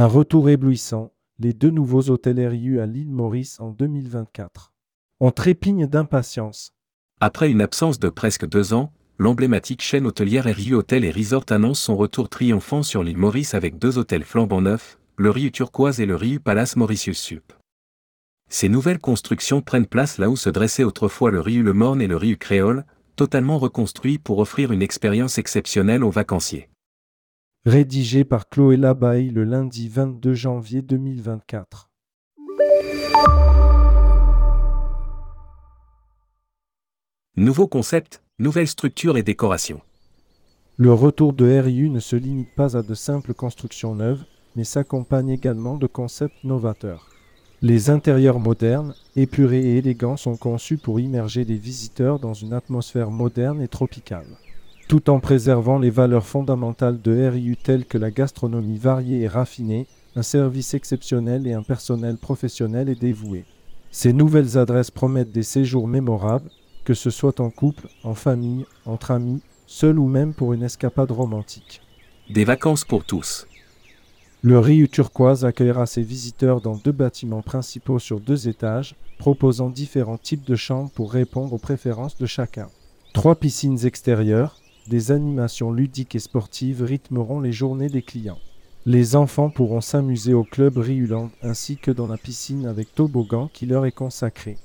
Un retour éblouissant, les deux nouveaux hôtels RIU à l'île Maurice en 2024. On trépigne d'impatience. Après une absence de presque deux ans, l'emblématique chaîne hôtelière RIU Hôtel et Resort annonce son retour triomphant sur l'île Maurice avec deux hôtels flambant neufs, le RIU Turquoise et le RIU Palace Mauritius Sup. Ces nouvelles constructions prennent place là où se dressait autrefois le RIU Le Morne et le RIU Créole, totalement reconstruits pour offrir une expérience exceptionnelle aux vacanciers. Rédigé par Chloé Labaille le lundi 22 janvier 2024. Nouveau concept, nouvelle structure et décoration. Le retour de RIU ne se limite pas à de simples constructions neuves, mais s'accompagne également de concepts novateurs. Les intérieurs modernes, épurés et élégants sont conçus pour immerger les visiteurs dans une atmosphère moderne et tropicale. Tout en préservant les valeurs fondamentales de RIU telles que la gastronomie variée et raffinée, un service exceptionnel et un personnel professionnel et dévoué. Ces nouvelles adresses promettent des séjours mémorables, que ce soit en couple, en famille, entre amis, seul ou même pour une escapade romantique. Des vacances pour tous. Le Riu Turquoise accueillera ses visiteurs dans deux bâtiments principaux sur deux étages, proposant différents types de chambres pour répondre aux préférences de chacun. Trois piscines extérieures, des animations ludiques et sportives rythmeront les journées des clients. Les enfants pourront s'amuser au club Riuland ainsi que dans la piscine avec toboggan qui leur est consacré.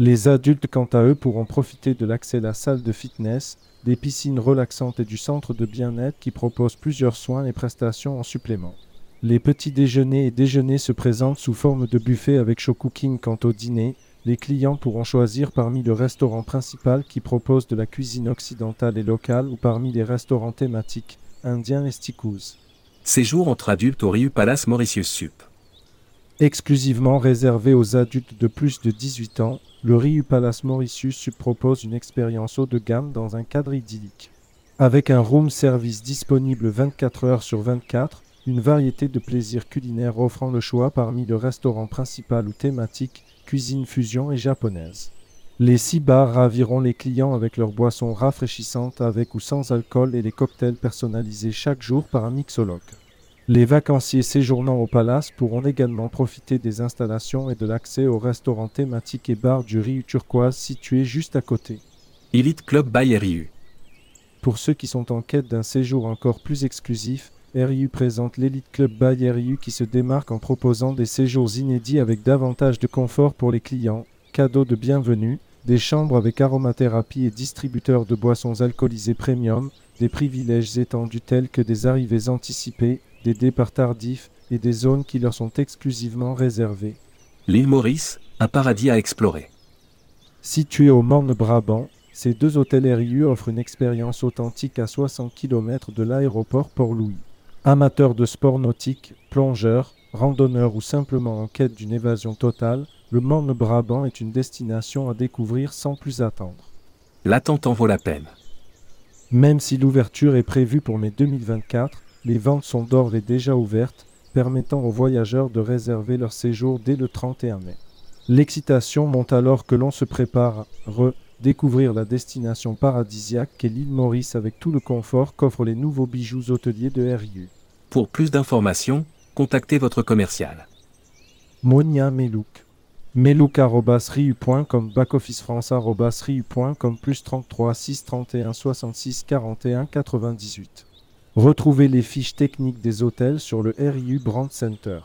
Les adultes, quant à eux, pourront profiter de l'accès à la salle de fitness, des piscines relaxantes et du centre de bien-être qui propose plusieurs soins et prestations en supplément. Les petits déjeuners et déjeuners se présentent sous forme de buffet avec show cooking quant au dîner. Les clients pourront choisir parmi le restaurant principal qui propose de la cuisine occidentale et locale ou parmi les restaurants thématiques, indiens et stikous. Séjour entre adultes au Riu Palace Mauritius Sup. Exclusivement réservé aux adultes de plus de 18 ans, le Riu Palace Mauritius Sup propose une expérience haut de gamme dans un cadre idyllique. Avec un room service disponible 24 heures sur 24, une variété de plaisirs culinaires offrant le choix parmi le restaurant principal ou thématique, cuisine fusion et japonaise. Les six bars raviront les clients avec leurs boissons rafraîchissantes avec ou sans alcool et les cocktails personnalisés chaque jour par un mixologue. Les vacanciers séjournant au palace pourront également profiter des installations et de l'accès au restaurant thématique et bar du Riu Turquoise situé juste à côté. Elite Club by. Pour ceux qui sont en quête d'un séjour encore plus exclusif, RIU présente l'Elite Club by RIU qui se démarque en proposant des séjours inédits avec davantage de confort pour les clients, cadeaux de bienvenue, des chambres avec aromathérapie et distributeurs de boissons alcoolisées premium, des privilèges étendus tels que des arrivées anticipées, des départs tardifs et des zones qui leur sont exclusivement réservées. L'île Maurice, un paradis à explorer. Situé au Morne-Brabant, ces deux hôtels RIU offrent une expérience authentique à 60 km de l'aéroport Port-Louis. Amateurs de sport nautique, plongeurs, randonneurs ou simplement en quête d'une évasion totale, le Morne-Brabant est une destination à découvrir sans plus attendre. L'attente en vaut la peine. Même si l'ouverture est prévue pour mai 2024, les ventes sont d'ores et déjà ouvertes, permettant aux voyageurs de réserver leur séjour dès le 31 mai. L'excitation monte alors que l'on se prépare à redécouvrir la destination paradisiaque qu'est l'île Maurice avec tout le confort qu'offrent les nouveaux bijoux hôteliers de RIU. Pour plus d'informations, contactez votre commercial. Monia Melouk. Melouk.riu.com backofficefrance.riu.com plus 33 6 31 66 41 98. Retrouvez les fiches techniques des hôtels sur le RIU Brand Center.